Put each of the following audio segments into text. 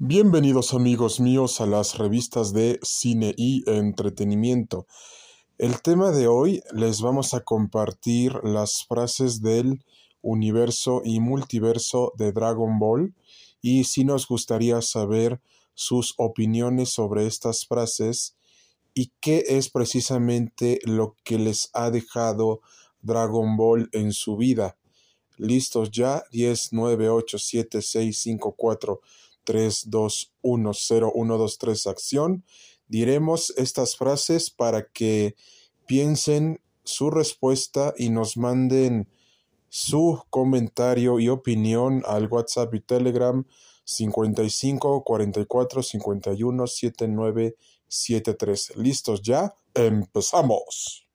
Bienvenidos amigos míos a las revistas de cine y entretenimiento. El tema de hoy les vamos a compartir las frases del universo y multiverso de Dragon Ball y si nos gustaría saber sus opiniones sobre estas frases y qué es precisamente lo que les ha dejado Dragon Ball en su vida. Listos ya 10, 9, 8, 7, 6, 5, 4, 3, 2, 1, 0, 1, 2, 3, acción. Diremos estas frases para que piensen su respuesta y nos manden su comentario y opinión al WhatsApp y Telegram 55 44 51 79 73. ¿Listos ya? ¡Empezamos!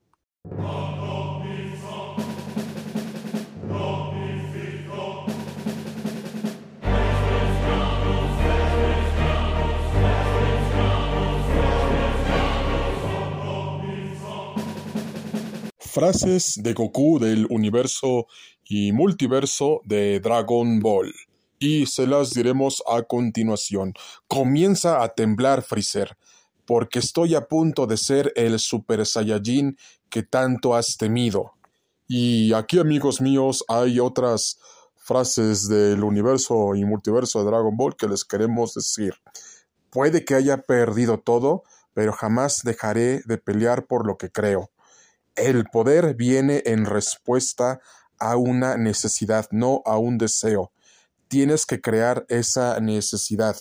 Frases de Goku del universo y multiverso de Dragon Ball. Y se las diremos a continuación. Comienza a temblar Freezer, porque estoy a punto de ser el Super Saiyajin que tanto has temido. Y aquí, amigos míos, hay otras frases del universo y multiverso de Dragon Ball que les queremos decir. Puede que haya perdido todo, pero jamás dejaré de pelear por lo que creo. El poder viene en respuesta a una necesidad, no a un deseo. Tienes que crear esa necesidad.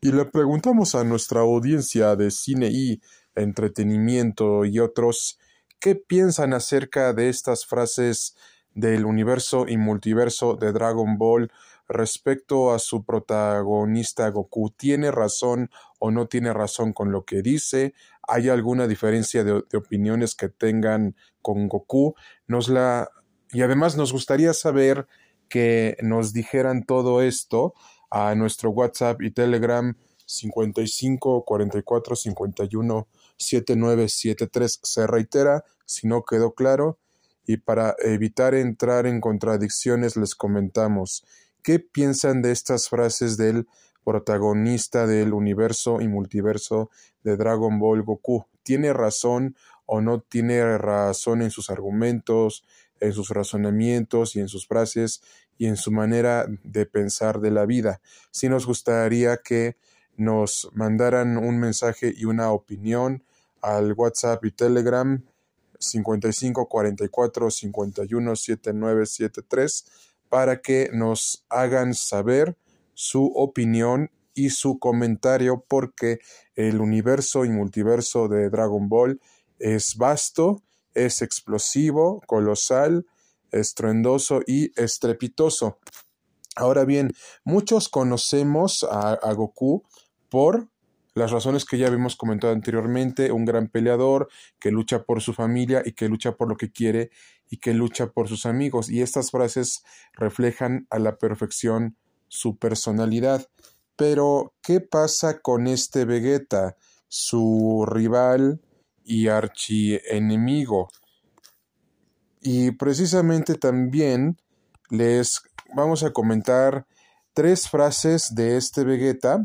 Y le preguntamos a nuestra audiencia de cine y entretenimiento y otros qué piensan acerca de estas frases del universo y multiverso de Dragon Ball respecto a su protagonista Goku. ¿Tiene razón o no tiene razón con lo que dice? ¿Hay alguna diferencia de, opiniones que tengan con Goku? Nos la y además nos gustaría saber que nos dijeran todo esto a nuestro WhatsApp y Telegram 55 44 51 7973 se reitera si no quedó claro y para evitar entrar en contradicciones les comentamos ¿Qué piensan de estas frases del protagonista del universo y multiverso de Dragon Ball Goku? ¿Tiene razón o no tiene razón en sus argumentos, en sus razonamientos y en sus frases y en su manera de pensar de la vida? Si nos gustaría que nos mandaran un mensaje y una opinión al WhatsApp y Telegram 55 44 51 7973 para que nos hagan saber su opinión y su comentario porque el universo y multiverso de Dragon Ball es vasto, es explosivo, colosal, estruendoso y estrepitoso. Ahora bien, muchos conocemos a, Goku por las razones que ya habíamos comentado anteriormente, un gran peleador que lucha por su familia y que lucha por lo que quiere y que lucha por sus amigos. Y estas frases reflejan a la perfección su personalidad. Pero, ¿qué pasa con este Vegeta, su rival y archienemigo? Y precisamente también les vamos a comentar tres frases de este Vegeta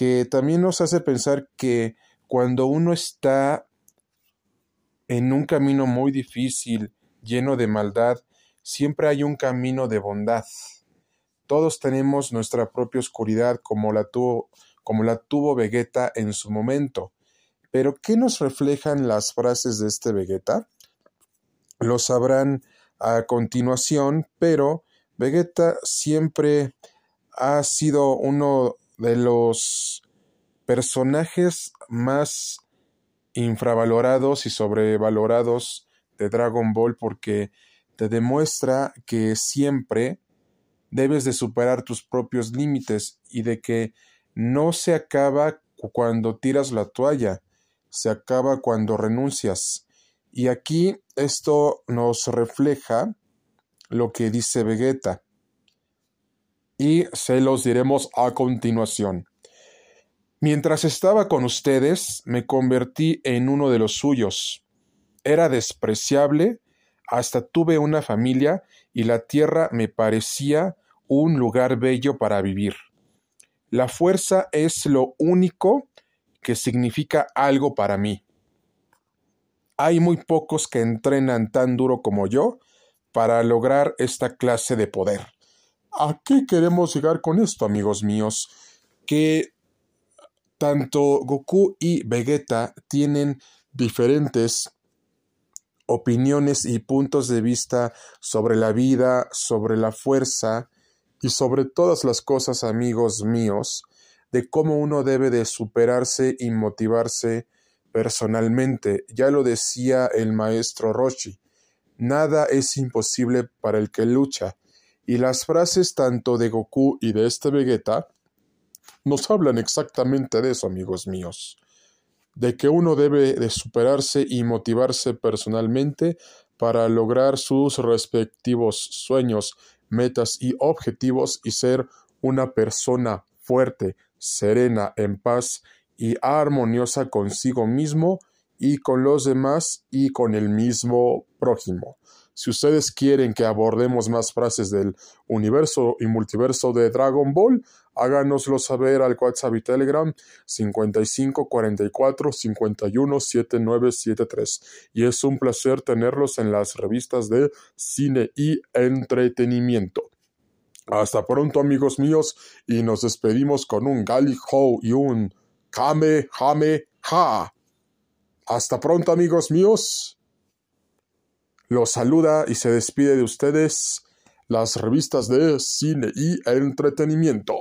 que también nos hace pensar que cuando uno está en un camino muy difícil, lleno de maldad, siempre hay un camino de bondad. Todos tenemos nuestra propia oscuridad como la tuvo, como la tuvo Vegeta en su momento. Pero ¿qué nos reflejan las frases de este Vegeta? Lo sabrán a continuación, pero Vegeta siempre ha sido uno de los personajes más infravalorados y sobrevalorados de Dragon Ball porque te demuestra que siempre debes de superar tus propios límites y de que no se acaba cuando tiras la toalla, se acaba cuando renuncias. Y aquí esto nos refleja lo que dice Vegeta y se los diremos a continuación. Mientras estaba con ustedes, me convertí en uno de los suyos. Era despreciable, hasta tuve una familia y la tierra me parecía un lugar bello para vivir. La fuerza es lo único que significa algo para mí. Hay muy pocos que entrenan tan duro como yo para lograr esta clase de poder. ¿A qué queremos llegar con esto, amigos míos? Que tanto Goku y Vegeta tienen diferentes opiniones y puntos de vista sobre la vida, sobre la fuerza y sobre todas las cosas, amigos míos, de cómo uno debe de superarse y motivarse personalmente. Ya lo decía el maestro Roshi, nada es imposible para el que lucha, y las frases tanto de Goku y de este Vegeta nos hablan exactamente de eso, amigos míos, de que uno debe de superarse y motivarse personalmente para lograr sus respectivos sueños, metas y objetivos y ser una persona fuerte, serena, en paz y armoniosa consigo mismo y con los demás y con el mismo prójimo. Si ustedes quieren que abordemos más frases del universo y multiverso de Dragon Ball, háganoslo saber al WhatsApp y Telegram 5544 51 7973. Y es un placer tenerlos en las revistas de cine y entretenimiento. Hasta pronto amigos míos y nos despedimos con un Gali Ho y un Kame Hame Ha. Hasta pronto amigos míos. Los saluda y se despide de ustedes las revistas de cine y entretenimiento.